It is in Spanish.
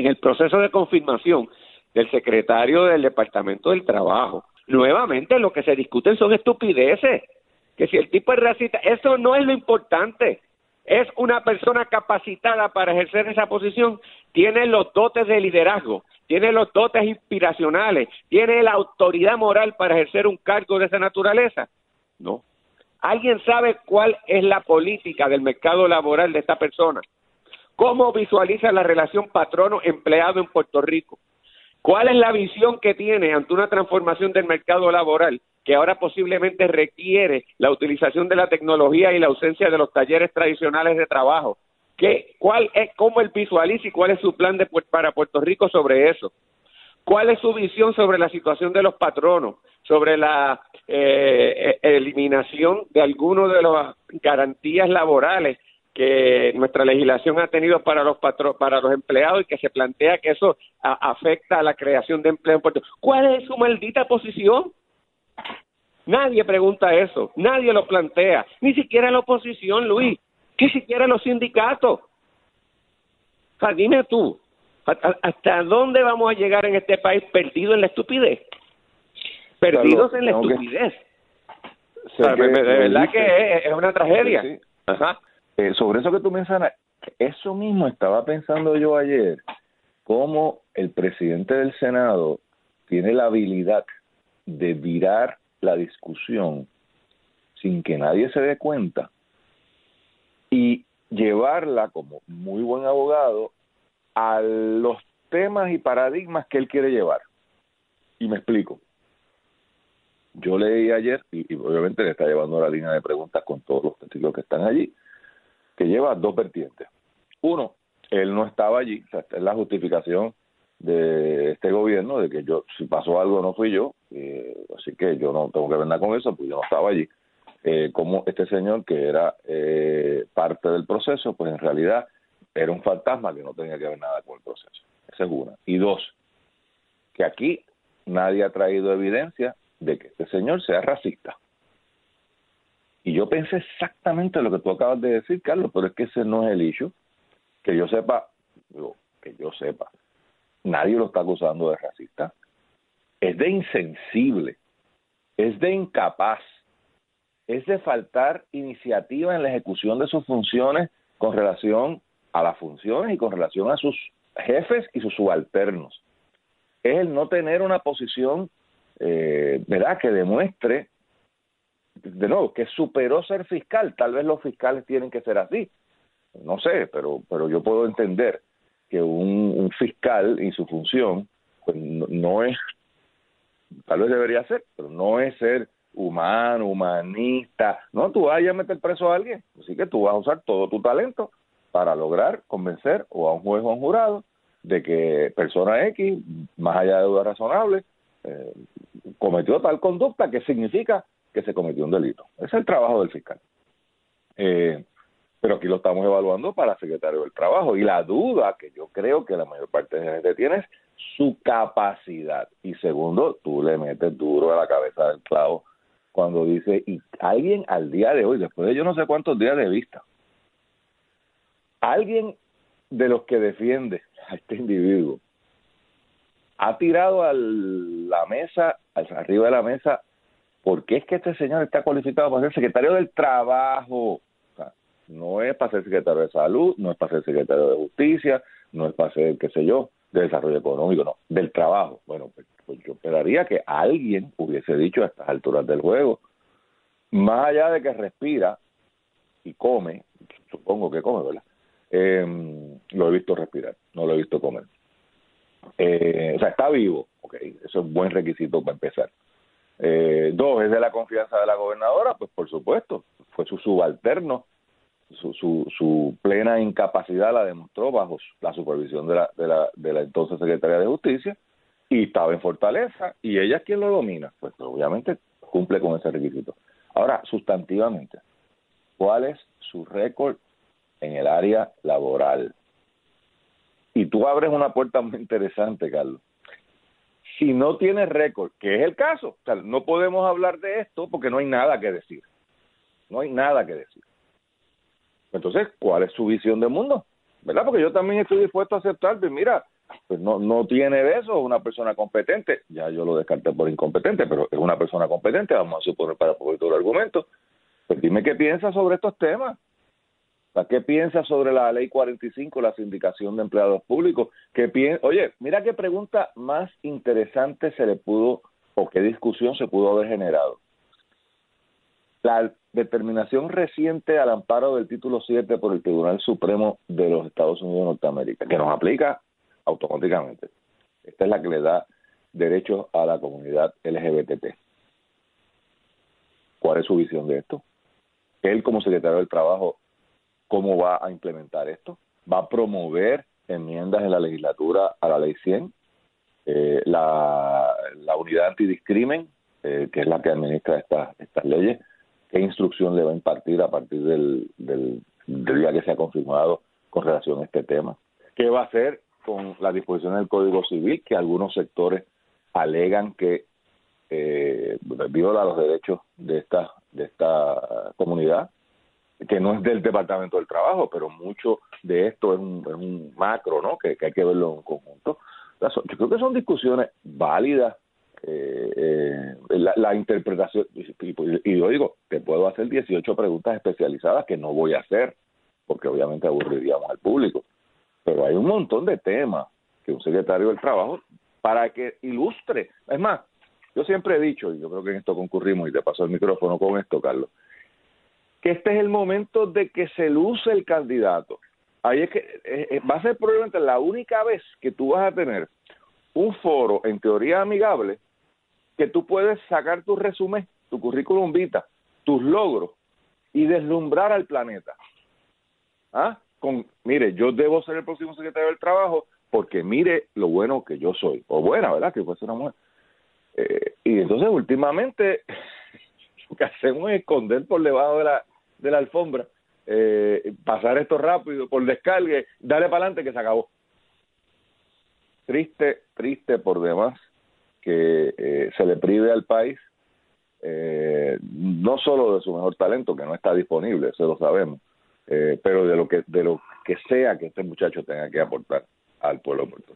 en el proceso de confirmación del secretario del Departamento del Trabajo. Nuevamente lo que se discuten son estupideces, que si el tipo es racista, eso no es lo importante. Es una persona capacitada para ejercer esa posición, tiene los dotes de liderazgo, tiene los dotes inspiracionales, tiene la autoridad moral para ejercer un cargo de esa naturaleza. No. ¿Alguien sabe cuál es la política del mercado laboral de esta persona? ¿Cómo visualiza la relación patrono-empleado en Puerto Rico? ¿Cuál es la visión que tiene ante una transformación del mercado laboral que ahora posiblemente requiere la utilización de la tecnología y la ausencia de los talleres tradicionales de trabajo? ¿Qué, cuál es, ¿Cómo él visualiza y cuál es su plan de, para Puerto Rico sobre eso? ¿Cuál es su visión sobre la situación de los patronos, sobre la eh, e, eliminación de algunas de las garantías laborales que nuestra legislación ha tenido para los para los empleados y que se plantea que eso afecta a la creación de empleo en Puerto Rico. ¿Cuál es su maldita posición? Nadie pregunta eso, nadie lo plantea, ni siquiera la oposición, Luis, ni siquiera los sindicatos. O dime tú, ¿hasta dónde vamos a llegar en este país perdido en la estupidez? Perdidos en la estupidez. de verdad que es, una tragedia. Ajá. Eh, sobre eso que tú mencionas, eso mismo estaba pensando yo ayer, cómo el presidente del Senado tiene la habilidad de virar la discusión sin que nadie se dé cuenta y llevarla como muy buen abogado a los temas y paradigmas que él quiere llevar. Y me explico. Yo leí ayer, y, obviamente le está llevando la línea de preguntas con todos los testigos que están allí, que lleva dos vertientes. Uno, él no estaba allí, o sea, es la justificación de este gobierno de que yo, si pasó algo, no fui yo, eh, así que yo no tengo que ver nada con eso, pues yo no estaba allí. Eh, como este señor que era eh, parte del proceso, pues en realidad era un fantasma que no tenía que ver nada con el proceso. Esa es una. Y dos, que aquí nadie ha traído evidencia de que este señor sea racista. Y yo pensé exactamente lo que tú acabas de decir, Carlos, pero es que ese no es el issue. Que yo sepa, que yo sepa, nadie lo está acusando de racista. Es de insensible, es de incapaz, es de faltar iniciativa en la ejecución de sus funciones con relación a las funciones y con relación a sus jefes y sus subalternos. Es el no tener una posición, eh, ¿verdad?, que demuestre de nuevo, que superó ser fiscal. Tal vez los fiscales tienen que ser así. No sé, pero, pero yo puedo entender que un, fiscal y su función pues, no, es, tal vez debería ser, pero no es ser humano, humanista. No, tú vas a meter preso a alguien. Así que tú vas a usar todo tu talento para lograr convencer o a un juez o a un jurado de que persona X, más allá de duda razonable, eh, cometió tal conducta que significa que se cometió un delito. Es el trabajo del fiscal. Eh, pero aquí lo estamos evaluando para secretario del Trabajo. Y la duda que yo creo que la mayor parte de la gente tiene es su capacidad. Y segundo, tú le metes duro a la cabeza del clavo cuando dice, y alguien al día de hoy, después de yo no sé cuántos días de vista, alguien de los que defiende a este individuo ha tirado a la mesa, arriba de la mesa, porque es que este señor está cualificado para ser secretario del trabajo. no es para ser secretario de salud, no es para ser secretario de justicia, no es para ser, qué sé yo, de desarrollo económico, no, del trabajo. Bueno, pues, pues, yo esperaría que alguien hubiese dicho a estas alturas del juego, más allá de que respira y come, supongo que come, ¿verdad? Eh, lo he visto respirar, no lo he visto comer. Eh, o sea, está vivo, ok, eso es un buen requisito para empezar. Eh, dos, es de la confianza de la gobernadora, pues por supuesto, fue su subalterno, su, su, su plena incapacidad la demostró bajo la supervisión de la, de la, de la entonces secretaria de Justicia y estaba en Fortaleza y ella es quien lo domina, pues obviamente cumple con ese requisito. Ahora, sustantivamente, ¿cuál es su récord en el área laboral? Y tú abres una puerta muy interesante, Carlos si no tiene récord, que es el caso, no podemos hablar de esto porque no hay nada que decir. No hay nada que decir. Entonces, ¿cuál es su visión del mundo? ¿Verdad? Porque yo también estoy dispuesto a aceptar, pues mira, pues no, no tiene de eso, una persona competente, ya yo lo descarté por incompetente, pero es una persona competente, vamos a suponer para poder todo el argumento. Pues dime qué piensa sobre estos temas. ¿Qué piensa sobre la ley 45, la sindicación de empleados públicos? ¿Qué? Oye, mira qué pregunta más interesante se le pudo o qué discusión se pudo haber generado. La determinación reciente al amparo del título 7 por el Tribunal Supremo de los Estados Unidos de Norteamérica, que nos aplica automáticamente. Esta es la que le da derechos a la comunidad LGBT. ¿Cuál es su visión de esto? Él como secretario del Trabajo, ¿cómo va a implementar esto? ¿Va a promover enmiendas en la legislatura a la ley 100? Eh, la, la unidad antidiscrimen, eh, que es la que administra estas estas leyes, qué instrucción le va a impartir a partir del, del, día que se ha confirmado con relación a este tema. ¿Qué va a hacer con la disposición del Código Civil que algunos sectores alegan que eh, viola los derechos de esta de esta comunidad que no es del Departamento del Trabajo, pero mucho de esto es un, macro, ¿no? Que, que, hay que verlo en conjunto. Yo creo que son discusiones válidas eh, eh, la, la, interpretación, y, yo digo, te puedo hacer 18 preguntas especializadas que no voy a hacer, porque obviamente aburriríamos al público, pero hay un montón de temas que un secretario del Trabajo, para que ilustre, es más, yo siempre he dicho, y yo creo que en esto concurrimos, y te paso el micrófono con esto, Carlos, que este es el momento de que se luce el candidato. Ahí es que eh, eh, va a ser probablemente la única vez que tú vas a tener un foro en teoría amigable que tú puedes sacar tu resumen, tu currículum vita, tus logros y deslumbrar al planeta. ¿Ah? Con, mire, yo debo ser el próximo secretario del trabajo porque mire lo bueno que yo soy, o buena, ¿verdad? Que ser una mujer. Eh, y entonces últimamente lo que hacemos es esconder por debajo de la, de la alfombra, eh, pasar esto rápido, por descargue, darle para adelante que se acabó. Triste, triste por demás que eh, se le prive al país eh, no solo de su mejor talento que no está disponible eso lo sabemos eh, pero de lo que de lo que sea que este muchacho tenga que aportar al pueblo de Puerto